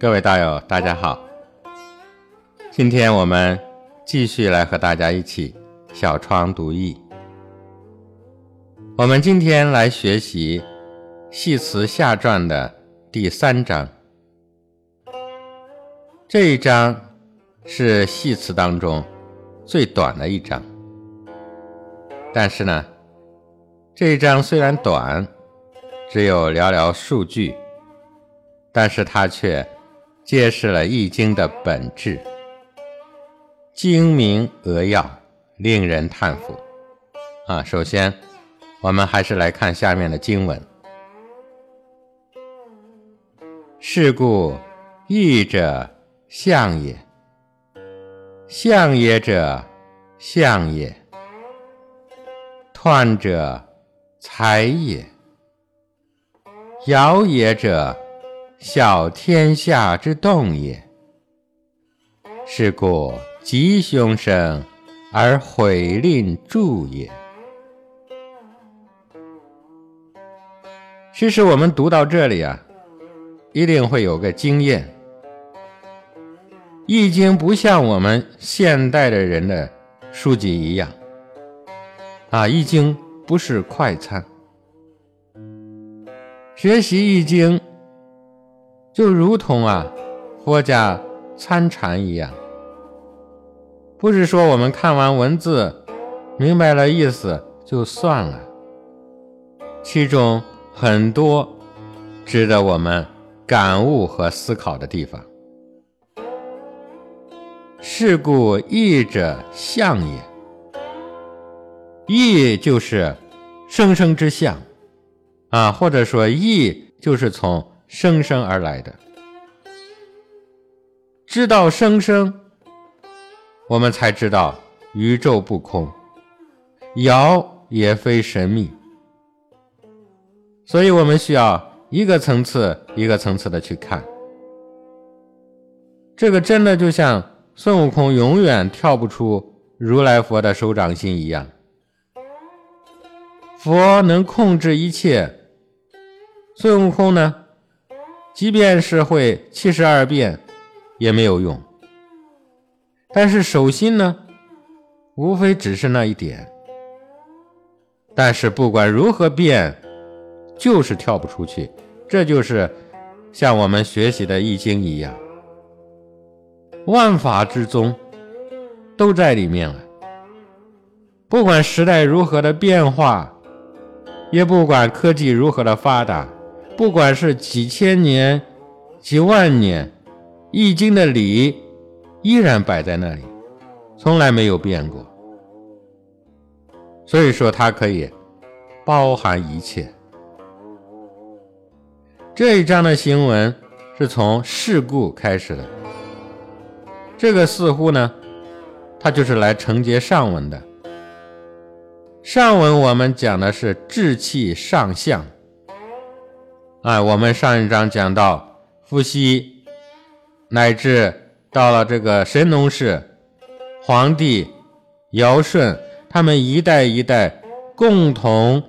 各位道友，大家好。今天我们继续来和大家一起小窗读易。我们今天来学习《系辞下传》的第三章。这一章是系辞当中最短的一章，但是呢，这一章虽然短，只有寥寥数句，但是它却。揭示了《易经》的本质，精明扼要，令人叹服。啊，首先，我们还是来看下面的经文：“是故易者，象也；象也者，象也；彖者，才也；爻也者。”小天下之动也，是故吉凶生而毁令助也。其实我们读到这里啊，一定会有个经验，《易经》不像我们现代的人的书籍一样，啊，《易经》不是快餐，学习《易经》。就如同啊，佛家参禅一样，不是说我们看完文字，明白了意思就算了，其中很多值得我们感悟和思考的地方。是故义者象也，义就是生生之象啊，或者说义就是从。生生而来的，知道生生，我们才知道宇宙不空，遥也非神秘，所以我们需要一个层次一个层次的去看。这个真的就像孙悟空永远跳不出如来佛的手掌心一样，佛能控制一切，孙悟空呢？即便是会七十二变，也没有用。但是手心呢，无非只是那一点。但是不管如何变，就是跳不出去。这就是像我们学习的《易经》一样，万法之宗都在里面了。不管时代如何的变化，也不管科技如何的发达。不管是几千年、几万年，《易经》的理依然摆在那里，从来没有变过。所以说，它可以包含一切。这一章的行文是从事故开始的，这个似乎呢，它就是来承接上文的。上文我们讲的是志气上相。哎，我们上一章讲到伏羲，乃至到了这个神农氏、黄帝、尧舜，他们一代一代共同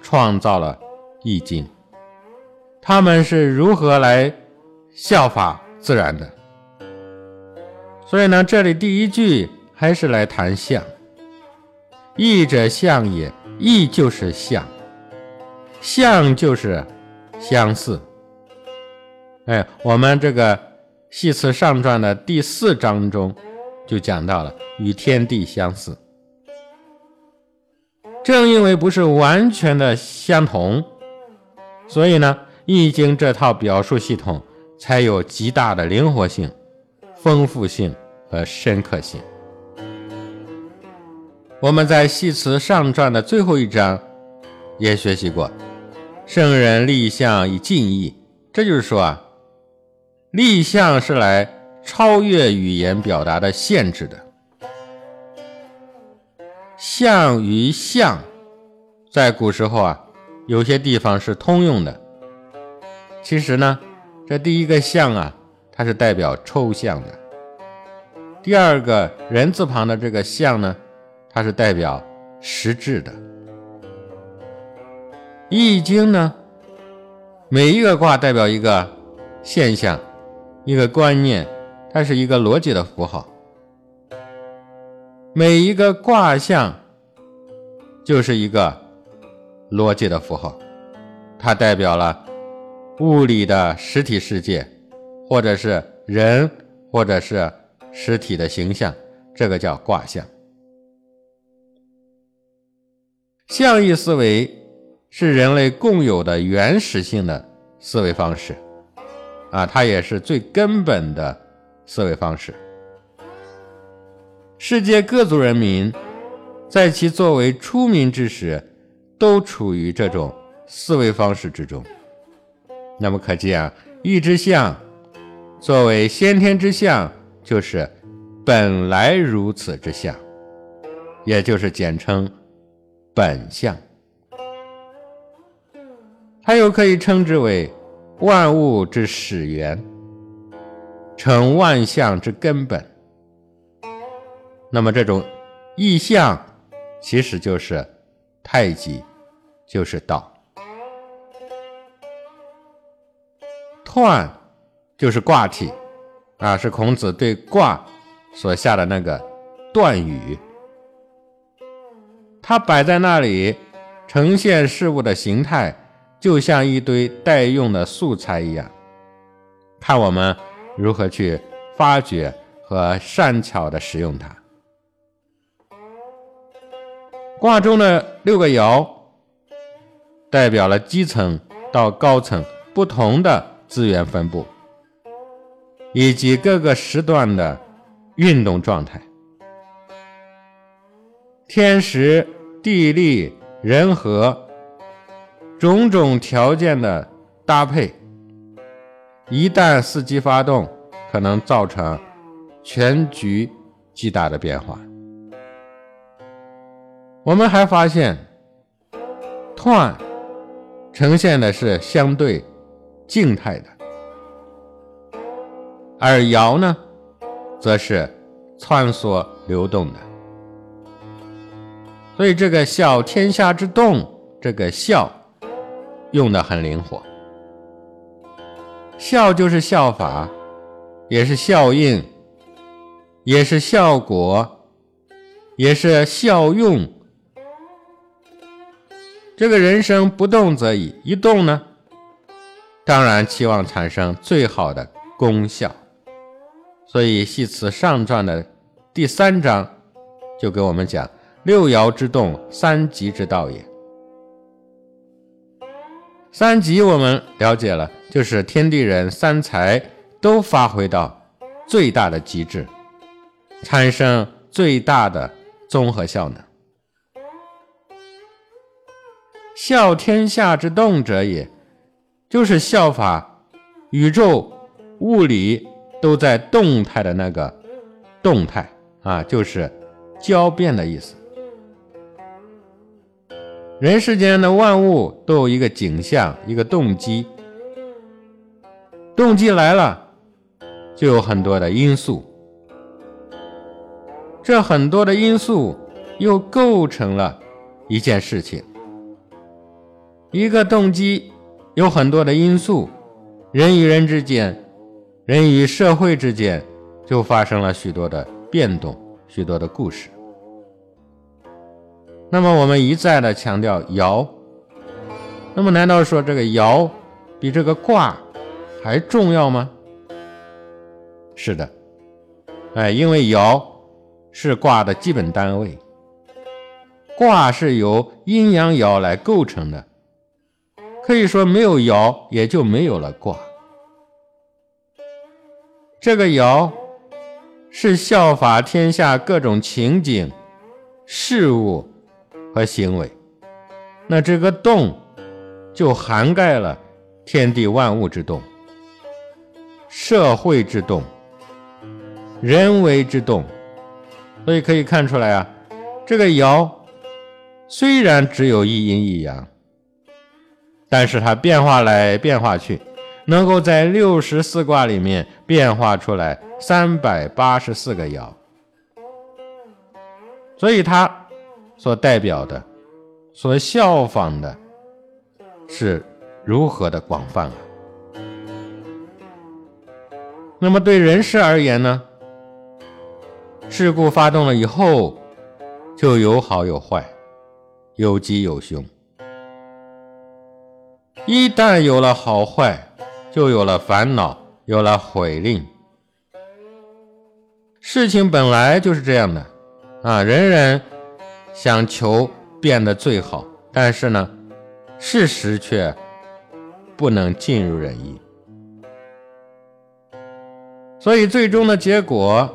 创造了易经。他们是如何来效法自然的？所以呢，这里第一句还是来谈象。易者象也，易就是象，象就是。相似，哎，我们这个《系辞上传》的第四章中就讲到了与天地相似。正因为不是完全的相同，所以呢，《易经》这套表述系统才有极大的灵活性、丰富性和深刻性。我们在《系辞上传》的最后一章也学习过。圣人立象以尽意，这就是说啊，立象是来超越语言表达的限制的。象与象，在古时候啊，有些地方是通用的。其实呢，这第一个象啊，它是代表抽象的；第二个人字旁的这个象呢，它是代表实质的。易经呢，每一个卦代表一个现象，一个观念，它是一个逻辑的符号。每一个卦象就是一个逻辑的符号，它代表了物理的实体世界，或者是人，或者是实体的形象，这个叫卦象。象意思维是人类共有的原始性的思维方式，啊，它也是最根本的思维方式。世界各族人民，在其作为出民之时，都处于这种思维方式之中。那么可见啊，一之象作为先天之象，就是本来如此之相，也就是简称本相。它又可以称之为万物之始源，成万象之根本。那么这种意象，其实就是太极，就是道。彖就是卦体，啊，是孔子对卦所下的那个断语。它摆在那里，呈现事物的形态，就像一堆待用的素材一样，看我们如何去发掘和善巧的使用它。卦中的六个爻，代表了基层到高层不同的资源分布，以及各个时段的运动状态。天时、地利、人和种种条件的搭配，一旦伺机发动，可能造成全局极大的变化。我们还发现，彖呈现的是相对静态的，而爻呢，则是穿梭流动的。所以这个“效天下之动”这个“效”用的很灵活，“效”就是效法，也是效应，也是效果，也是效用。这个人生不动则已，一动呢，当然期望产生最好的功效。所以《系辞上传》的第三章就给我们讲六爻之动，三极之道也。三极我们了解了，就是天地人三才都发挥到最大的极致，产生最大的综合效能。效天下之动者也，就是效法宇宙物理都在动态的那个动态啊，就是交变的意思。人世间的万物都有一个景象，一个动机，动机来了，就有很多的因素，这很多的因素又构成了一件事情。一个动机有很多的因素，人与人之间，人与社会之间，就发生了许多的变动，许多的故事。那么我们一再的强调爻，那么难道说这个爻比这个卦还重要吗？是的，哎，因为爻是卦的基本单位，卦是由阴阳爻来构成的。可以说，没有爻，也就没有了卦。这个爻是效法天下各种情景、事物和行为。那这个动，就涵盖了天地万物之动、社会之动、人为之动。所以可以看出来啊，这个爻虽然只有一阴一阳。但是它变化来变化去，能够在六十四卦里面变化出来三百八十四个爻，所以它所代表的、所效仿的是如何的广泛啊！那么对人事而言呢？事故发动了以后，就有好有坏，有吉有凶。一旦有了好坏，就有了烦恼，有了悔令。事情本来就是这样的啊，人人想求变得最好，但是呢，事实却不能尽如人意，所以最终的结果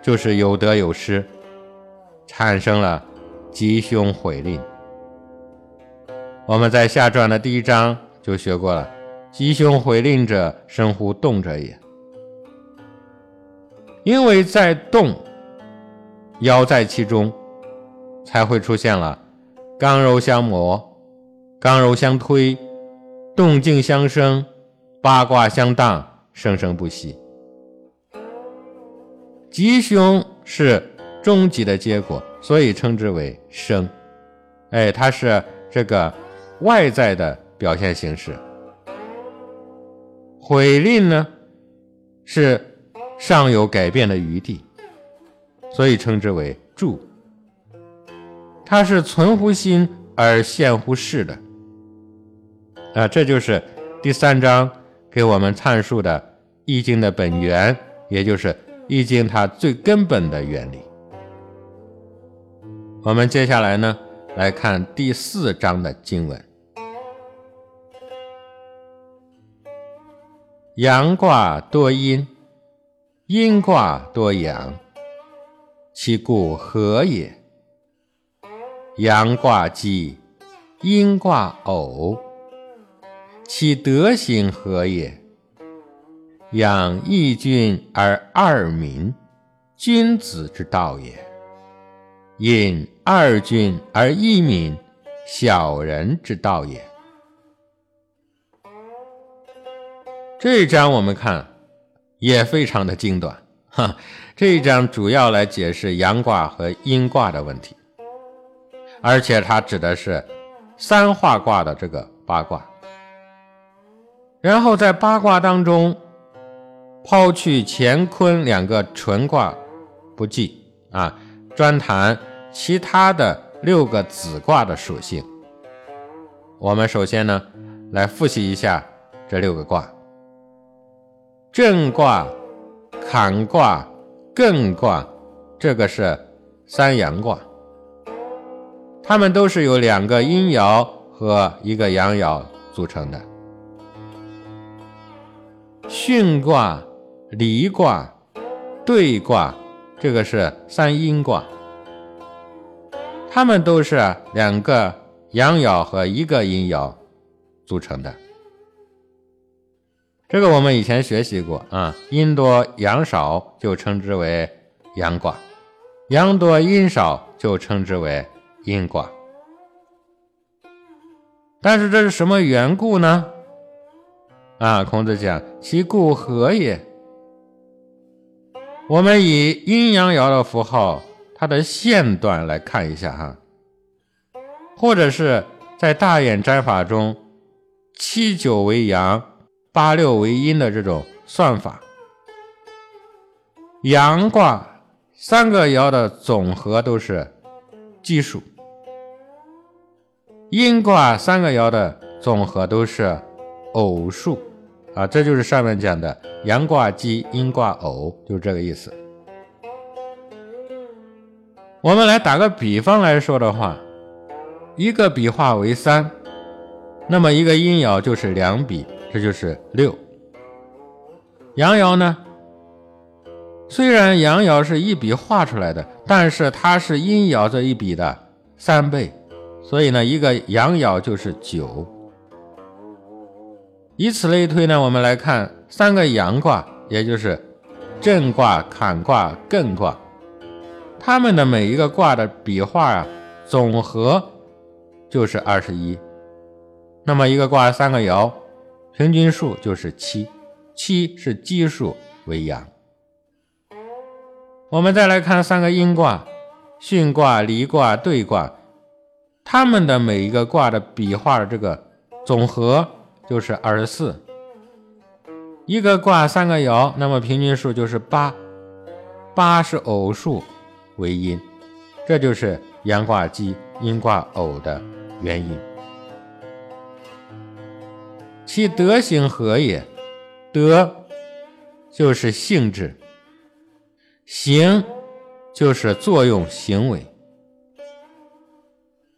就是有得有失，产生了吉凶毁吝。我们在下传的第一章就学过了，吉凶毁吝者，生乎动者也。因为在动，爻在其中，才会出现了刚柔相磨、刚柔相推、动静相生、八卦相当、生生不息。吉凶是终极的结果，所以称之为生。哎，它是这个。外在的表现形式，毁吝呢是尚有改变的余地，所以称之为助。它是存乎心而现乎事的啊，这就是第三章给我们阐述的《易经》的本源，也就是《易经》它最根本的原理。我们接下来呢来看第四章的经文。阳卦多阴，阴卦多阳，其故何也？阳卦奇，阴卦偶，其德行何也？养一君而二民，君子之道也；引二君而一民，小人之道也。这一章我们看也非常的精短，哈，这一章主要来解释阳卦和阴卦的问题，而且它指的是三化卦的这个八卦，然后在八卦当中抛去乾坤两个纯卦不计啊，专谈其他的六个子卦的属性。我们首先呢来复习一下这六个卦。震卦、坎卦、艮卦，这个是三阳卦，它们都是由两个阴爻和一个阳爻组成的。巽卦、离卦、兑卦，这个是三阴卦，它们都是两个阳爻和一个阴爻组成的。这个我们以前学习过啊，阴多阳少就称之为阳卦，阳多阴少就称之为阴卦。但是这是什么缘故呢？啊，孔子讲其故何也？我们以阴阳爻的符号，它的线段来看一下哈，或者是在大衍占法中，七九为阳。八六为阴的这种算法，阳卦三个爻的总和都是奇数，阴卦三个爻的总和都是偶数啊，这就是上面讲的阳卦奇，阴卦偶，就是这个意思。我们来打个比方来说的话，一个笔画为三，那么一个阴爻就是两笔。这就是六。阳爻呢？虽然阳爻是一笔画出来的，但是它是阴爻这一笔的三倍，所以呢，一个阳爻就是九。以此类推呢，我们来看三个阳卦，也就是震卦、坎卦、艮卦，它们的每一个卦的笔画啊，总和就是二十一。那么一个卦三个爻。平均数就是七，七是奇数为阳。我们再来看三个阴卦，巽卦、离卦、兑卦，它们的每一个卦的笔画的这个总和就是二十四。一个卦三个爻，那么平均数就是八，八是偶数为阴，这就是阳卦奇、阴卦偶的原因。其德行何也？德就是性质，行就是作用行为。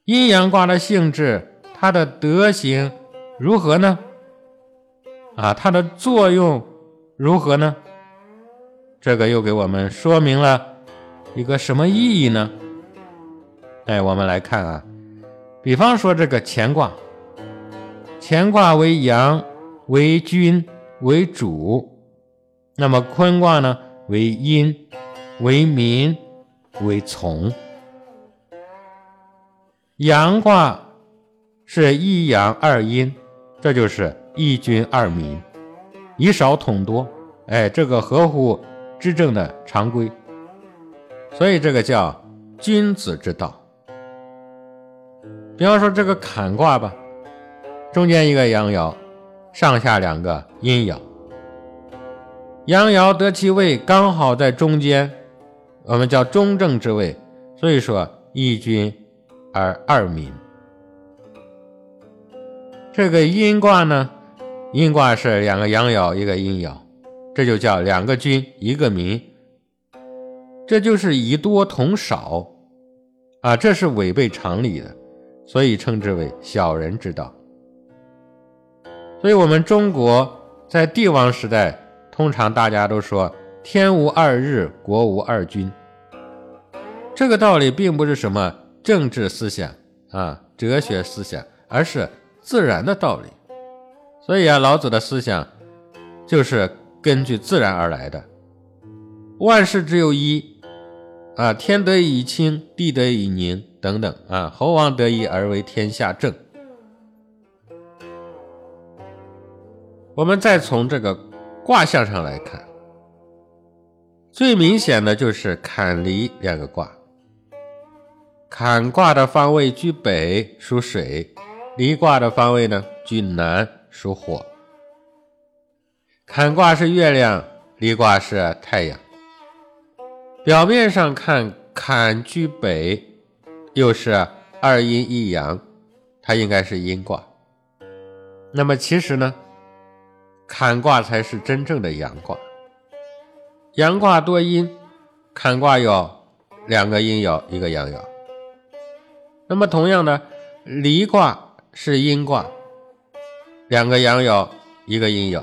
阴阳卦的性质，它的德行如何呢？啊，它的作用如何呢？这个又给我们说明了一个什么意义呢？哎，我们来看啊，比方说这个乾卦，乾卦为阳，为君，为主；那么坤卦呢，为阴，为民，为从。阳卦是一阳二阴，这就是。一君二民，以少统多，哎，这个合乎执政的常规，所以这个叫君子之道。比方说这个坎卦吧，中间一个阳爻，上下两个阴爻，阳爻得其位，刚好在中间，我们叫中正之位，所以说一君而二民。这个阴卦呢？阴卦是两个阳爻，一个阴爻，这就叫两个君，一个民，这就是以多同少啊，这是违背常理的，所以称之为小人之道。所以，我们中国在帝王时代，通常大家都说天无二日，国无二君。这个道理并不是什么政治思想啊、哲学思想，而是自然的道理。所以啊，老子的思想就是根据自然而来的。万事只有一啊，天得以清，地得以宁，等等啊，猴王得以而为天下正。我们再从这个卦象上来看，最明显的就是坎离两个卦。坎卦的方位居北，属水；离卦的方位呢，居南。属火，坎卦是月亮，离卦是太阳。表面上看，坎居北，又是二阴一阳，它应该是阴卦。那么其实呢，坎卦才是真正的阳卦。阳卦多阴，坎卦有两个阴爻，一个阳爻。那么同样的，离卦是阴卦。两个阳爻，一个阴爻。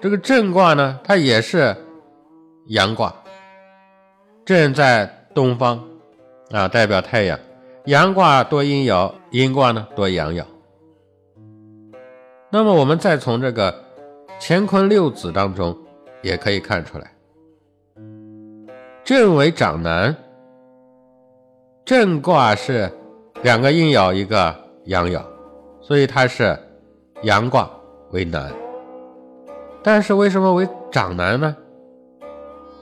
这个震卦呢，它也是阳卦。震在东方啊，代表太阳。阳卦多阴爻，阴卦呢多阳爻。那么我们再从这个乾坤六子当中也可以看出来，震为长男。震卦是两个阴爻，一个阳爻。所以它是阳卦为男，但是为什么为长男呢？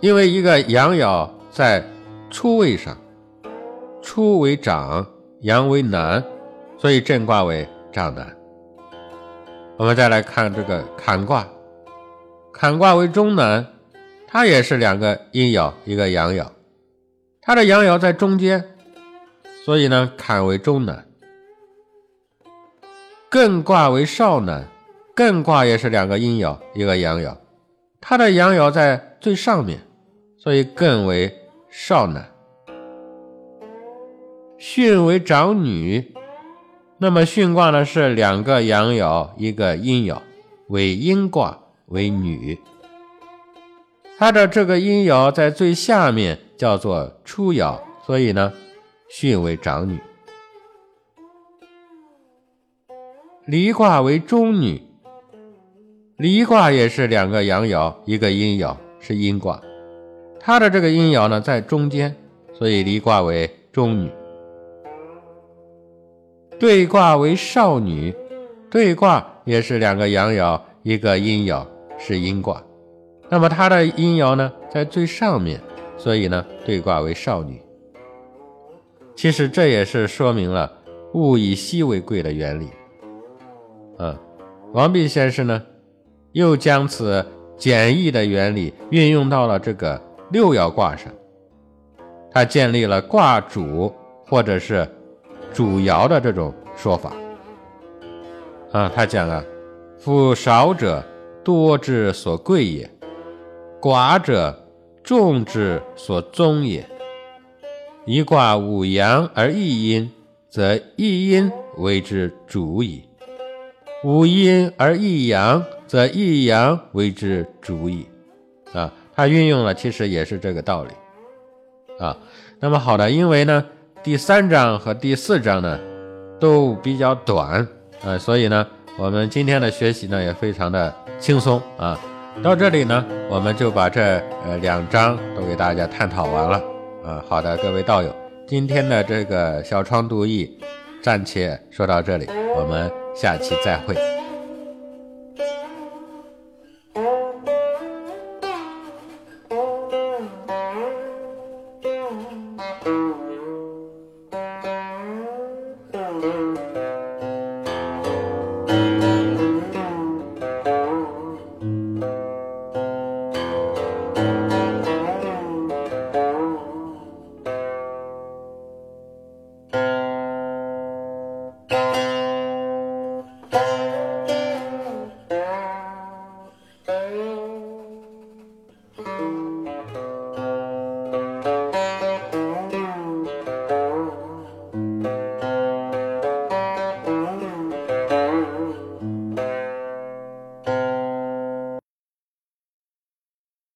因为一个阳爻在初位上，初为长，阳为男，所以震卦为长男。我们再来看这个坎卦，坎卦为中男，它也是两个阴爻，一个阳爻，它的阳爻在中间，所以呢，坎为中男。艮卦为少男，艮卦也是两个阴爻，一个阳爻，它的阳爻在最上面，所以艮为少男。巽为长女，那么巽卦呢是两个阳爻，一个阴爻，为阴卦为女，它的这个阴爻在最下面，叫做初爻，所以呢，巽为长女。离卦为中女，离卦也是两个阳爻，一个阴爻，是阴卦。它的这个阴爻呢在中间，所以离卦为中女。对卦为少女，对卦也是两个阳爻，一个阴爻，是阴卦。那么它的阴爻呢在最上面，所以呢对卦为少女。其实这也是说明了物以稀为贵的原理。嗯，王弼先生呢，又将此简易的原理运用到了这个六爻卦上，他建立了卦主或者是主爻的这种说法。啊，他讲啊，夫少者多之所贵也，寡者众之所宗也。一卦五阳而一阴，则一阴为之主矣；五阴而一阳，则一阳为之主矣。啊，它运用了，其实也是这个道理。啊，那么好的，因为呢，第三章和第四章呢都比较短。呃，所以呢，我们今天的学习呢也非常的轻松啊。到这里呢，我们就把这呃两章都给大家探讨完了呃，好的，各位道友，今天的这个小窗读意暂且说到这里，我们下期再会。